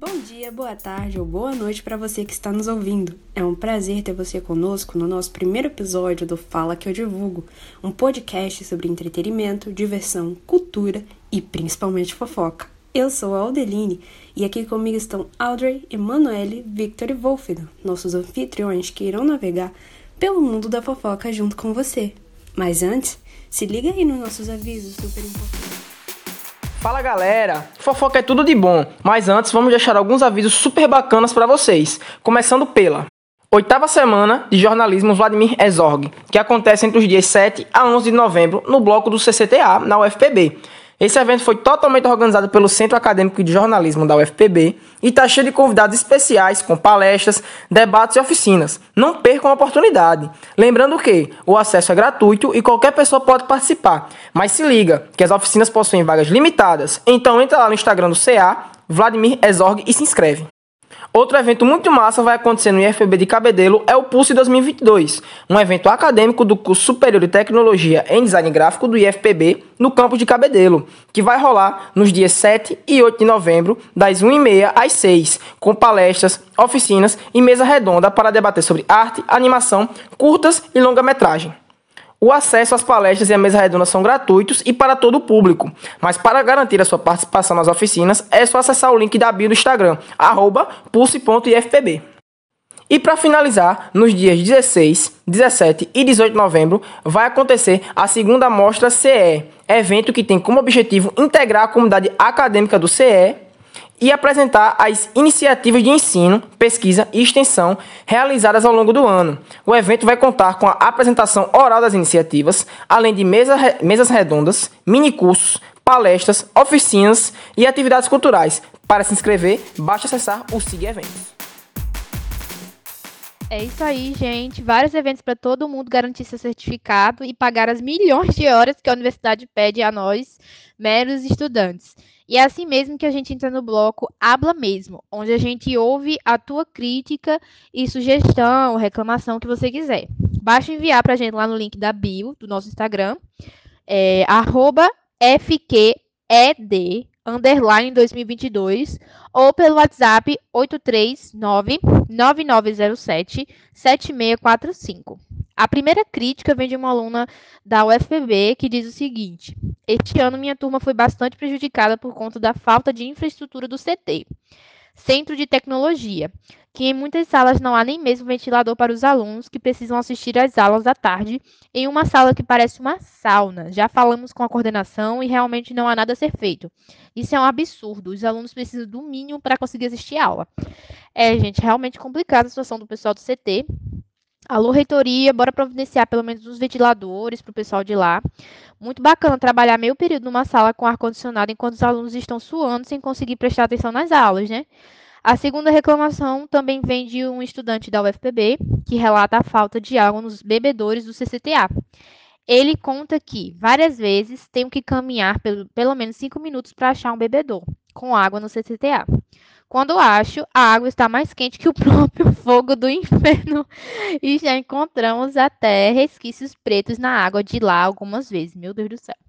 Bom dia, boa tarde ou boa noite para você que está nos ouvindo. É um prazer ter você conosco no nosso primeiro episódio do Fala que eu divulgo, um podcast sobre entretenimento, diversão, cultura e principalmente fofoca. Eu sou a Aldeline e aqui comigo estão Audrey, Emanuele, Victor e Wolfgang, nossos anfitriões que irão navegar pelo mundo da fofoca junto com você. Mas antes, se liga aí nos nossos avisos super importantes. Fala galera, fofoca é tudo de bom, mas antes vamos deixar alguns avisos super bacanas para vocês. Começando pela oitava semana de jornalismo Vladimir Herzog, que acontece entre os dias 7 a 11 de novembro no bloco do CCTA na UFPB. Esse evento foi totalmente organizado pelo Centro Acadêmico de Jornalismo da UFPB e está cheio de convidados especiais com palestras, debates e oficinas. Não percam a oportunidade. Lembrando que o acesso é gratuito e qualquer pessoa pode participar. Mas se liga que as oficinas possuem vagas limitadas, então entra lá no Instagram do CA, Vladimir Exorg e se inscreve. Outro evento muito massa vai acontecer no IFPB de Cabedelo é o Pulse 2022, um evento acadêmico do curso Superior de Tecnologia em Design Gráfico do IFPB no campus de Cabedelo, que vai rolar nos dias 7 e 8 de novembro, das 1h30 às 6, com palestras, oficinas e mesa redonda para debater sobre arte, animação, curtas e longa-metragem. O acesso às palestras e à mesa redonda são gratuitos e para todo o público, mas para garantir a sua participação nas oficinas é só acessar o link da bio do Instagram, pulse.ifpb. E para finalizar, nos dias 16, 17 e 18 de novembro, vai acontecer a segunda mostra CE, evento que tem como objetivo integrar a comunidade acadêmica do CE e apresentar as iniciativas de ensino, pesquisa e extensão realizadas ao longo do ano. O evento vai contar com a apresentação oral das iniciativas, além de mesa, mesas redondas, minicursos, palestras, oficinas e atividades culturais. Para se inscrever, basta acessar o SIG Eventos. É isso aí, gente. Vários eventos para todo mundo garantir seu certificado e pagar as milhões de horas que a universidade pede a nós, meros estudantes. E é assim mesmo que a gente entra no bloco Habla Mesmo, onde a gente ouve a tua crítica e sugestão, reclamação que você quiser. Basta enviar para a gente lá no link da bio do nosso Instagram, é, FQED, underline 2022, ou pelo WhatsApp 839-9907-7645. A primeira crítica vem de uma aluna da UFPB que diz o seguinte: Este ano minha turma foi bastante prejudicada por conta da falta de infraestrutura do CT, Centro de Tecnologia, que em muitas salas não há nem mesmo ventilador para os alunos que precisam assistir às aulas à tarde em uma sala que parece uma sauna. Já falamos com a coordenação e realmente não há nada a ser feito. Isso é um absurdo. Os alunos precisam do mínimo para conseguir assistir a aula. É, gente, realmente complicada a situação do pessoal do CT. Alô, reitoria, bora providenciar pelo menos uns ventiladores para o pessoal de lá. Muito bacana trabalhar meio período numa sala com ar-condicionado enquanto os alunos estão suando sem conseguir prestar atenção nas aulas, né? A segunda reclamação também vem de um estudante da UFPB, que relata a falta de água nos bebedores do CCTA. Ele conta que, várias vezes, tenho que caminhar pelo, pelo menos cinco minutos para achar um bebedor com água no CCTA. Quando acho, a água está mais quente que o próprio fogo do inferno e já encontramos até resquícios pretos na água de lá algumas vezes. Meu Deus do céu.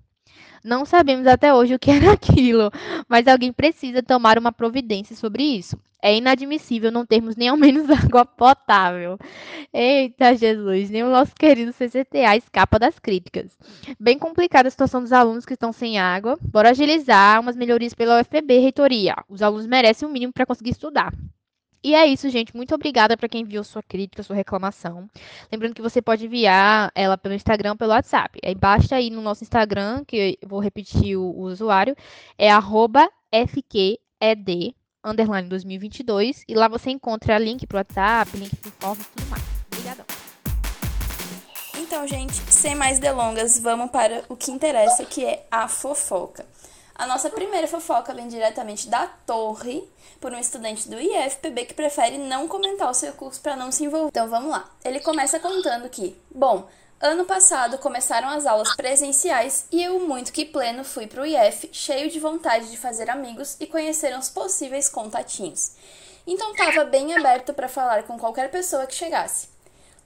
Não sabemos até hoje o que era aquilo, mas alguém precisa tomar uma providência sobre isso. É inadmissível não termos nem ao menos água potável. Eita Jesus, nem o nosso querido CCTA escapa das críticas. Bem complicada a situação dos alunos que estão sem água. Bora agilizar umas melhorias pela UFPB, reitoria. Os alunos merecem o mínimo para conseguir estudar. E é isso, gente. Muito obrigada para quem enviou sua crítica, sua reclamação. Lembrando que você pode enviar ela pelo Instagram, pelo WhatsApp. Aí basta ir no nosso Instagram, que eu vou repetir o, o usuário, é FQED, underline 2022, e lá você encontra link para o WhatsApp, link para forma e tudo mais. Obrigadão. Então, gente, sem mais delongas, vamos para o que interessa, que é a fofoca. A nossa primeira fofoca vem diretamente da Torre, por um estudante do IFPB que prefere não comentar o seu curso para não se envolver. Então vamos lá. Ele começa contando que, bom, ano passado começaram as aulas presenciais e eu, muito que pleno, fui para o IF, cheio de vontade de fazer amigos e conhecer uns possíveis contatinhos. Então estava bem aberto para falar com qualquer pessoa que chegasse.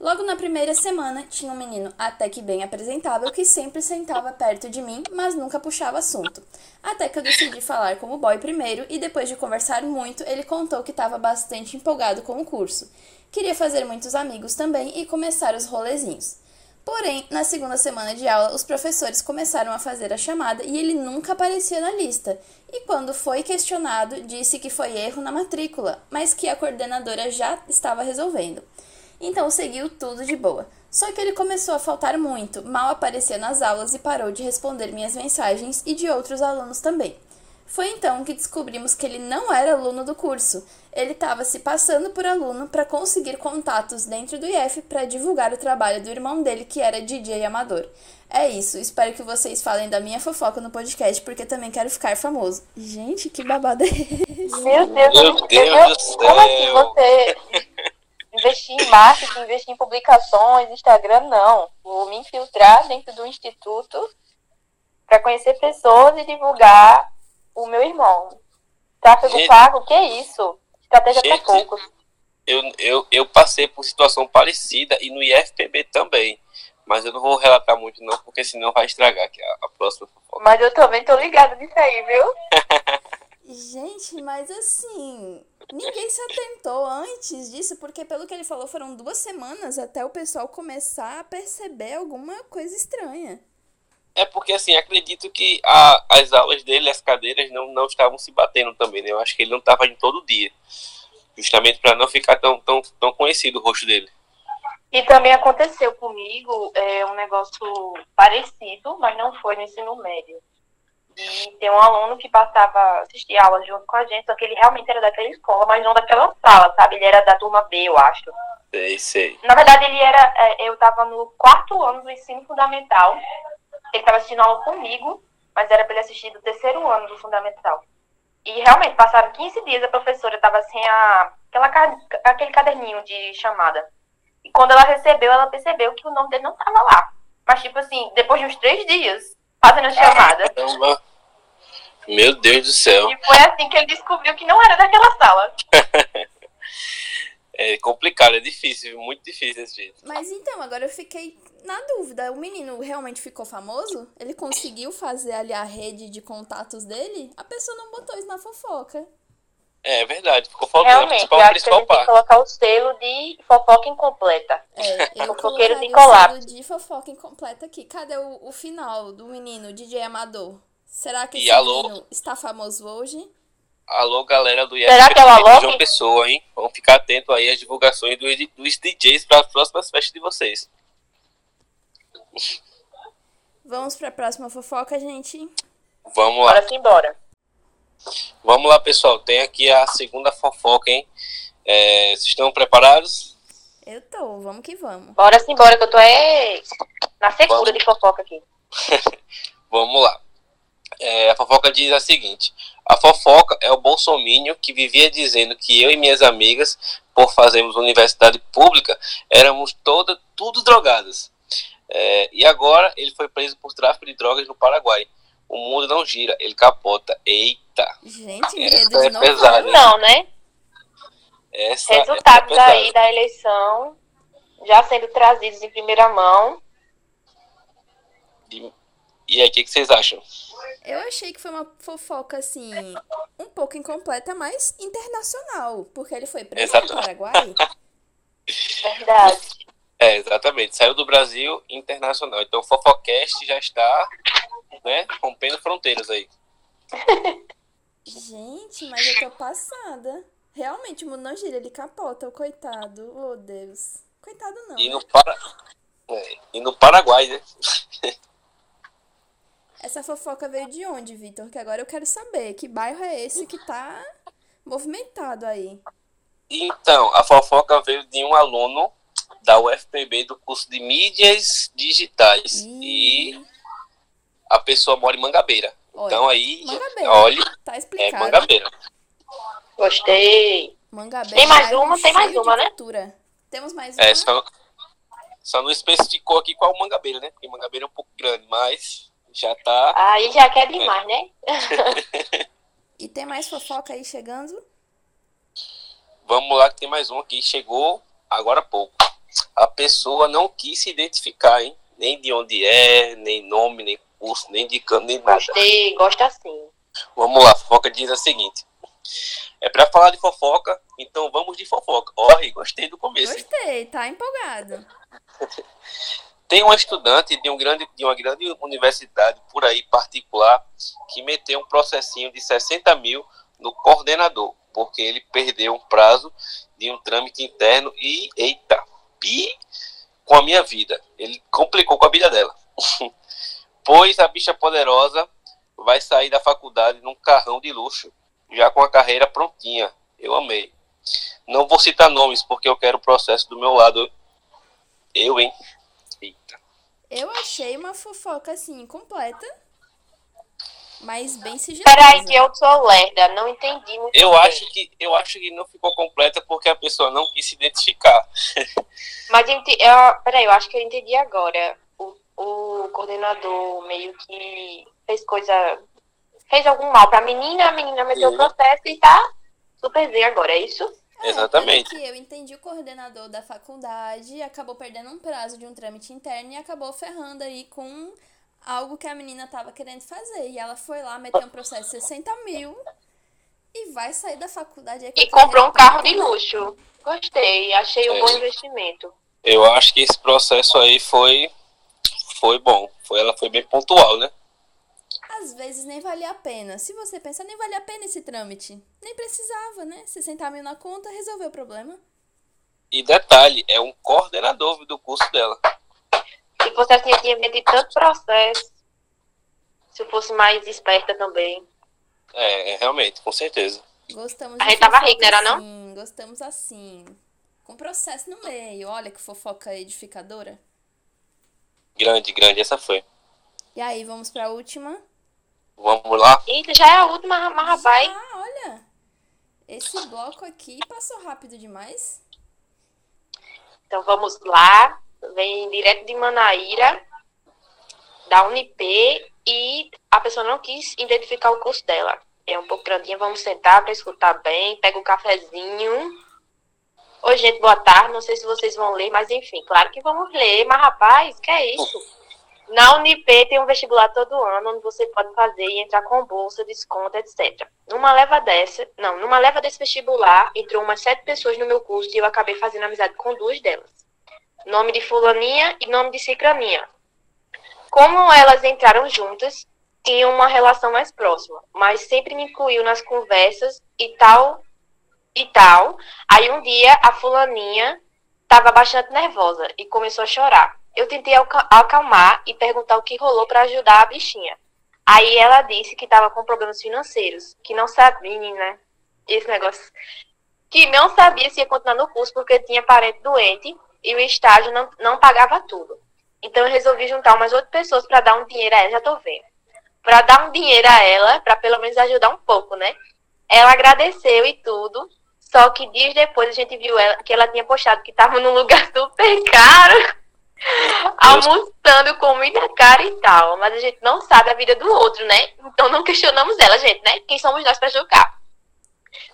Logo na primeira semana, tinha um menino até que bem apresentável que sempre sentava perto de mim, mas nunca puxava assunto. Até que eu decidi falar com o boy primeiro e depois de conversar muito, ele contou que estava bastante empolgado com o curso. Queria fazer muitos amigos também e começar os rolezinhos. Porém, na segunda semana de aula, os professores começaram a fazer a chamada e ele nunca aparecia na lista. E quando foi questionado, disse que foi erro na matrícula, mas que a coordenadora já estava resolvendo. Então seguiu tudo de boa. Só que ele começou a faltar muito, mal aparecia nas aulas e parou de responder minhas mensagens e de outros alunos também. Foi então que descobrimos que ele não era aluno do curso. Ele estava se passando por aluno para conseguir contatos dentro do IF para divulgar o trabalho do irmão dele, que era DJ amador. É isso, espero que vocês falem da minha fofoca no podcast, porque também quero ficar famoso. Gente, que babado é esse? Meu Deus, Meu eu- Deus do como assim céu. você investir em marketing, investir em publicações, Instagram, não. Vou me infiltrar dentro do instituto para conhecer pessoas e divulgar o meu irmão. Tráfego Gente. pago, que isso? Estratégia para Gente. poucos. Eu, eu, eu passei por situação parecida e no IFPB também. Mas eu não vou relatar muito não, porque senão vai estragar aqui a, a próxima fofoca. Mas eu também tô ligada nisso aí, viu? Gente, mas assim, ninguém se atentou antes disso, porque pelo que ele falou, foram duas semanas até o pessoal começar a perceber alguma coisa estranha. É porque assim, acredito que a, as aulas dele, as cadeiras, não, não estavam se batendo também, né? Eu acho que ele não estava indo todo dia. Justamente para não ficar tão, tão, tão conhecido o rosto dele. E também aconteceu comigo é, um negócio parecido, mas não foi no ensino médio. E tem um aluno que passava, assistia aula junto com a gente, só que ele realmente era daquela escola, mas não daquela sala, sabe? Ele era da turma B, eu acho. Sei, sei. Na verdade, ele era. é, Eu tava no quarto ano do ensino fundamental. Ele tava assistindo aula comigo, mas era pra ele assistir do terceiro ano do fundamental. E realmente, passaram 15 dias, a professora tava sem a, aquela, aquele caderninho de chamada. E quando ela recebeu, ela percebeu que o nome dele não tava lá. Mas, tipo assim, depois de uns três dias, fazendo a chamada. Caramba. Meu Deus do céu. E foi assim que ele descobriu que não era daquela sala. É complicado, é difícil, muito difícil desse jeito. Mas então, agora eu fiquei na dúvida. O menino realmente ficou famoso? Ele conseguiu fazer ali a rede de contatos dele? A pessoa não botou isso na fofoca. É verdade, ficou faltando a Realmente, principal, eu a acho que a principal gente tem que parte. colocar o selo de fofoca incompleta. É, eu Fofoqueiro de colapso. selo de fofoca incompleta aqui. Cadê o, o final do menino, DJ Amador? Será que E esse alô? menino está famoso hoje? Alô, galera do Será que é o Alok? João Pessoa, hein? Vamos ficar atento aí às divulgações dos, dos DJs para as próximas festas de vocês. Vamos pra próxima fofoca, gente. Vamos lá. Bora sim, bora. Vamos lá, pessoal. Tem aqui a segunda fofoca, hein? É, vocês estão preparados? Eu tô, vamos que vamos. Bora sim, bora, que eu tô é na secura de fofoca aqui. Vamos lá. É, a fofoca diz a seguinte: a fofoca é o bolsomínio que vivia dizendo que eu e minhas amigas, por fazermos universidade pública, éramos toda, tudo drogadas. É, e agora ele foi preso por tráfico de drogas no Paraguai. O mundo não gira, ele capota. Eita! Gente, Essa é pesada, hein? Não, né? Essa é Resultados pesada. aí da eleição já sendo trazidos em primeira mão. E, e aí, o que, que vocês acham? Eu achei que foi uma fofoca, assim, um pouco incompleta, mas internacional. Porque ele foi preso no Paraguai. Verdade. É, exatamente. Saiu do Brasil internacional. Então o Fofocast já está né, rompendo fronteiras aí. Gente, mas eu tô passada. Realmente, o mundo não gira, ele capota, o coitado. Oh, Deus. Coitado não. E né? no, Para... é, e no Paraguai, né? Essa fofoca veio de onde, Vitor? Que agora eu quero saber. Que bairro é esse que tá movimentado aí? Então, a fofoca veio de um aluno da UFPB do curso de mídias digitais. Ih. E a pessoa mora em Mangabeira. Olha, Então aí, Mangabeira. olha, Tá é explicado. Mangabeira. Gostei. Mangabeira. Tem mais bairro uma? Tem mais uma, né? cultura. Temos mais uma? É, só, só não especificou aqui qual Mangabeira, né? Porque Mangabeira é um pouco grande, mas já tá. Aí já quer demais, né? E tem mais fofoca aí chegando? Vamos lá que tem mais um aqui. Chegou agora há pouco. a pessoa não quis se identificar, hein? Nem de onde é, nem nome, nem curso, nem de canto, nem nada. Gostei, gosta assim. Vamos lá, fofoca diz a seguinte. É para falar de fofoca, então vamos de fofoca. Oh, gostei do começo. hein? Gostei, tá empolgado. Tem uma estudante de, um grande, de uma grande universidade por aí particular que meteu um processinho de 60 mil no coordenador, porque ele perdeu um prazo de um trâmite interno e, eita, pi com a minha vida. Ele complicou com a vida dela. pois a bicha poderosa vai sair da faculdade num carrão de luxo, já com a carreira prontinha. Eu amei. Não vou citar nomes porque eu quero o processo do meu lado. Eu, hein? Eita. Eu achei uma fofoca assim completa, mas bem sigilosa. Peraí, que eu sou lerda, não entendi muito Eu bem. acho que eu acho que não ficou completa porque a pessoa não quis se identificar. Mas eu peraí, eu acho que eu entendi agora. O, coordenador meio que fez coisa. fez algum mal pra menina, a menina meteu o processo e tá super Z agora, é isso? É, Exatamente. que eu entendi o coordenador da faculdade, acabou perdendo um prazo de um trâmite interno e acabou ferrando aí com algo que a menina tava querendo fazer. E ela foi lá, meteu um processo de 60 mil e vai sair da faculdade E comprou um carro de luxo. Gostei, achei um É. bom investimento. Eu acho que esse processo aí foi foi bom. Foi ela foi bem pontual, né? Às vezes nem valia a pena. Se você pensa, nem valia a pena esse trâmite. Nem precisava, né? 60 mil na conta, resolveu o problema. E detalhe, é um coordenador do curso dela. Se fosse assim, eu tinha metido tanto processo. Se eu fosse mais esperta também. É, é, realmente, com certeza. Gostamos A de gente tava rico, não era não? assim, Gostamos assim. Com processo no meio. Olha que fofoca edificadora. Grande, grande, essa foi. E aí, vamos pra última. Vamos lá? Eita, já é a última, mas rapaz. Ah, olha. Esse bloco aqui passou rápido demais. Então vamos lá. Vem direto de Manaíra, da Unip, e a pessoa não quis identificar o curso dela. É um pouco grandinha, vamos sentar para escutar bem, pega um cafezinho. Oi, gente, boa tarde. Não sei se vocês vão ler, mas enfim, claro que vamos ler. Mas, rapaz, que é isso? Na Unip tem um vestibular todo ano, onde você pode fazer e entrar com bolsa, desconto, etc. Numa leva dessa, não, numa leva desse vestibular, entrou umas sete pessoas no meu curso e eu acabei fazendo amizade com duas delas. Nome de fulaninha e nome de cicraninha. Como elas entraram juntas, tinham uma relação mais próxima, mas sempre me incluiu nas conversas e tal e tal. Aí um dia a fulaninha estava bastante nervosa e começou a chorar. Eu tentei acalmar e perguntar o que rolou para ajudar a bichinha. Aí ela disse que estava com problemas financeiros, que não sabia, né? Esse negócio. Que não sabia se ia continuar no curso porque tinha parente doente e o estágio não, não pagava tudo. Então eu resolvi juntar umas oito pessoas para dar um dinheiro a ela, já tô vendo. Para dar um dinheiro a ela, para pelo menos ajudar um pouco, né? Ela agradeceu e tudo. Só que dias depois a gente viu ela, que ela tinha postado que estava num lugar super caro, almoçando comida cara e tal. Mas a gente não sabe a vida do outro, né? Então não questionamos ela, gente, né? Quem somos nós para julgar?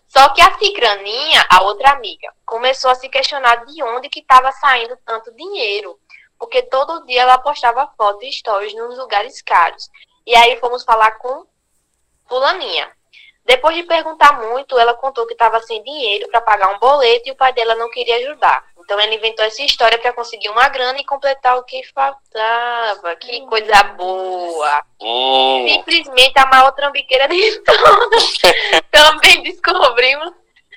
Só que a Cicraninha, a outra amiga, começou a se questionar de onde que estava saindo tanto dinheiro. Porque todo dia ela postava fotos e stories nos lugares caros. E aí fomos falar com fulaninha. Depois de perguntar muito, ela contou que estava sem dinheiro para pagar um boleto e o pai dela não queria ajudar. Então ela inventou essa história para conseguir uma grana e completar o que faltava. Que coisa boa! Hum, Simplesmente a maior trambiqueira de todas. Também descobrimos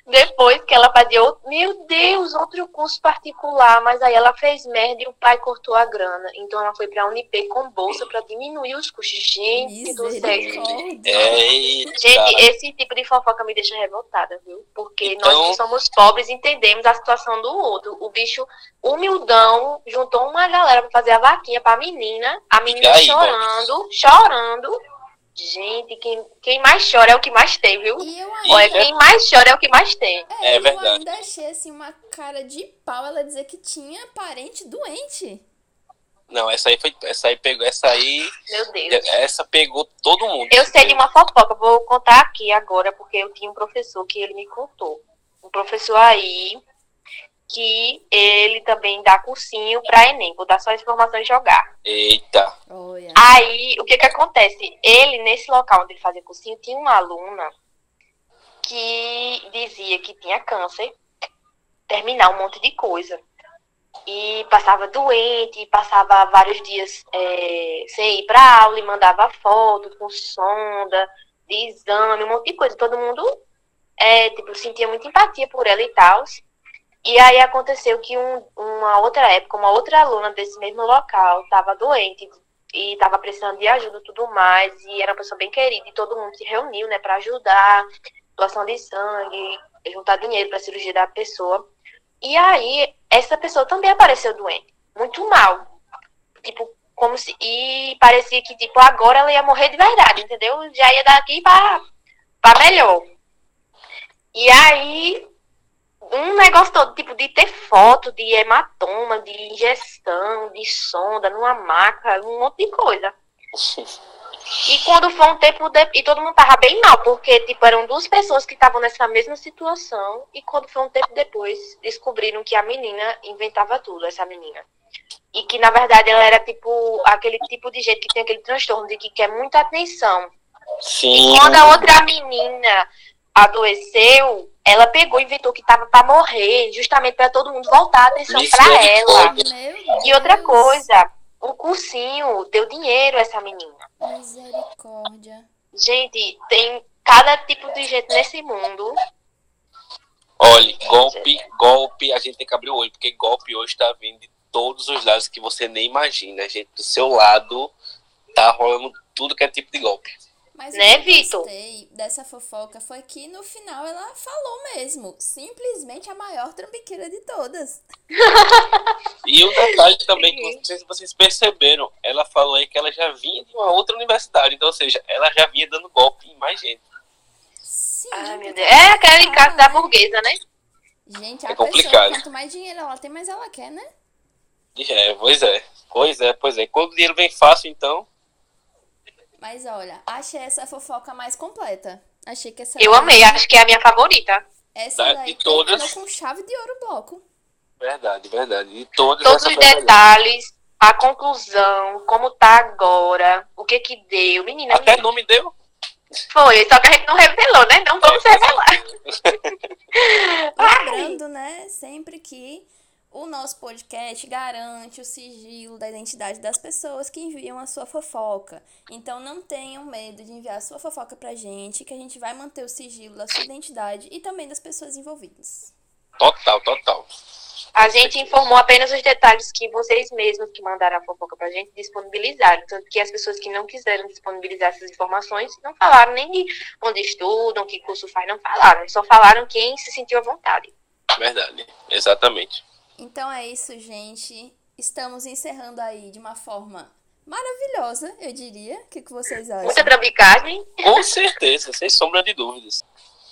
depois que ela fazia outro, meu Deus, outro curso particular, mas aí ela fez merda e o pai cortou a grana. Então ela foi pra Unip com bolsa pra diminuir os custos. Gente do céu. Eita. Gente, esse tipo de fofoca me deixa revoltada, viu? Porque Então- nós que somos pobres entendemos a situação do outro. O bicho humildão juntou uma galera pra fazer a vaquinha pra menina, a menina aí, chorando, chorando. Gente, quem, quem mais chora é o que mais tem, viu? E eu Olha, ainda, quem mais chora é o que mais tem. É eu verdade. ainda achei assim uma cara de pau ela dizer que tinha parente doente. Não, essa aí foi. Essa aí pegou. Essa aí. Meu Deus. Essa pegou todo mundo. Eu sei de uma fofoca, vou contar aqui agora, porque eu tinha um professor que ele me contou. Um professor aí que ele também dá cursinho para Enem. Vou dar só as informações de jogar. Eita. Olha. Aí, o que que acontece? Ele, nesse local onde ele fazia cursinho, tinha uma aluna que dizia que tinha câncer, terminar um monte de coisa. E passava doente, passava vários dias é, sem ir para aula e mandava foto com sonda, de exame, um monte de coisa. Todo mundo é, tipo, sentia muita empatia por ela e tal. E aí aconteceu que um, uma outra época, uma outra aluna desse mesmo local estava doente e estava precisando de ajuda e tudo mais, e era uma pessoa bem querida, e todo mundo se reuniu, né, para ajudar, doação de sangue, juntar dinheiro para cirurgia da pessoa. E aí, essa pessoa também apareceu doente, muito mal. Tipo, como se. E parecia que, tipo, agora ela ia morrer de verdade, entendeu? Já ia daqui para melhor. E aí, um negócio todo, tipo, de ter foto de hematoma, de injeção, de sonda numa maca, um monte de coisa. E quando foi um tempo, de... e todo mundo tava bem mal, porque, tipo, eram duas pessoas que estavam nessa mesma situação, e quando foi um tempo depois, descobriram que a menina inventava tudo, essa menina. E que, na verdade, ela era, tipo, aquele tipo de gente que tem aquele transtorno de que quer muita atenção. Sim. E quando a outra menina adoeceu, ela pegou e inventou que tava para morrer, justamente para todo mundo voltar a atenção para ela. Meu Deus. E outra coisa, o cursinho deu dinheiro a essa menina. Misericórdia. Gente, tem cada tipo de gente nesse mundo. Olha, golpe, golpe, a gente tem que abrir o olho, porque golpe hoje tá vindo de todos os lados que você nem imagina. Gente, do seu lado tá rolando tudo que é tipo de golpe. Mas Né, o que eu Vitor? gostei dessa fofoca foi que no final ela falou mesmo. Simplesmente a maior trambiqueira de todas. E um detalhe também que não sei se vocês perceberam, ela falou aí que ela já vinha de uma outra universidade, então, ou seja, ela já vinha dando golpe em mais gente. Sim. Ai, meu Deus. É aquele fala, caso da burguesa, né? Gente, É a pessoa, complicado. quanto mais dinheiro ela tem, mais ela quer, né? É, pois é, pois é, pois é. Quando o dinheiro vem fácil, então, Mas olha, achei essa fofoca mais completa. Achei que essa Eu daí- amei, acho que é a minha favorita. Essa Da- daí de todas. com chave de ouro bloco. verdade, verdade. E todas Todos os detalhes, a conclusão, como tá agora, o que que deu. Menina, Até nome deu. foi, só que a gente não revelou, né? Não vamos revelar. Lembrando, né, sempre que o nosso podcast garante o sigilo da identidade das pessoas que enviam a sua fofoca. Então não tenham medo de enviar a sua fofoca pra gente, que a gente vai manter o sigilo da sua identidade e também das pessoas envolvidas. Total, total. A gente informou apenas os detalhes que vocês mesmos que mandaram a fofoca pra gente disponibilizaram. Tanto que as pessoas que não quiseram disponibilizar essas informações não falaram nem de onde estudam, que curso faz, não falaram. Só falaram quem se sentiu à vontade. Verdade, exatamente. Então é isso, gente. Estamos encerrando aí de uma forma maravilhosa, eu diria. O que, que vocês acham? Muita trambicagem. Com certeza, sem sombra de dúvidas.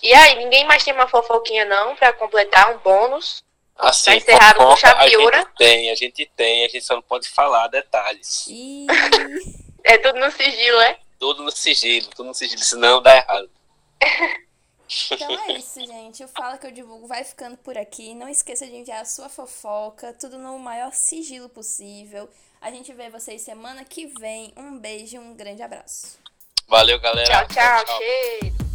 E aí, ninguém mais tem uma fofoquinha não pra completar um bônus? Assim, encerrado com chave a gente tem, a gente tem, a gente só não pode falar detalhes. E É tudo no sigilo, é? Tudo no sigilo, tudo no sigilo, senão dá errado. então é isso, gente. O Fala que eu divulgo vai ficando por aqui. Não esqueça de enviar a sua fofoca, tudo no maior sigilo possível. A gente vê vocês semana que vem. Um beijo e um grande abraço. Valeu, galera. Tchau, tchau. Cheiro.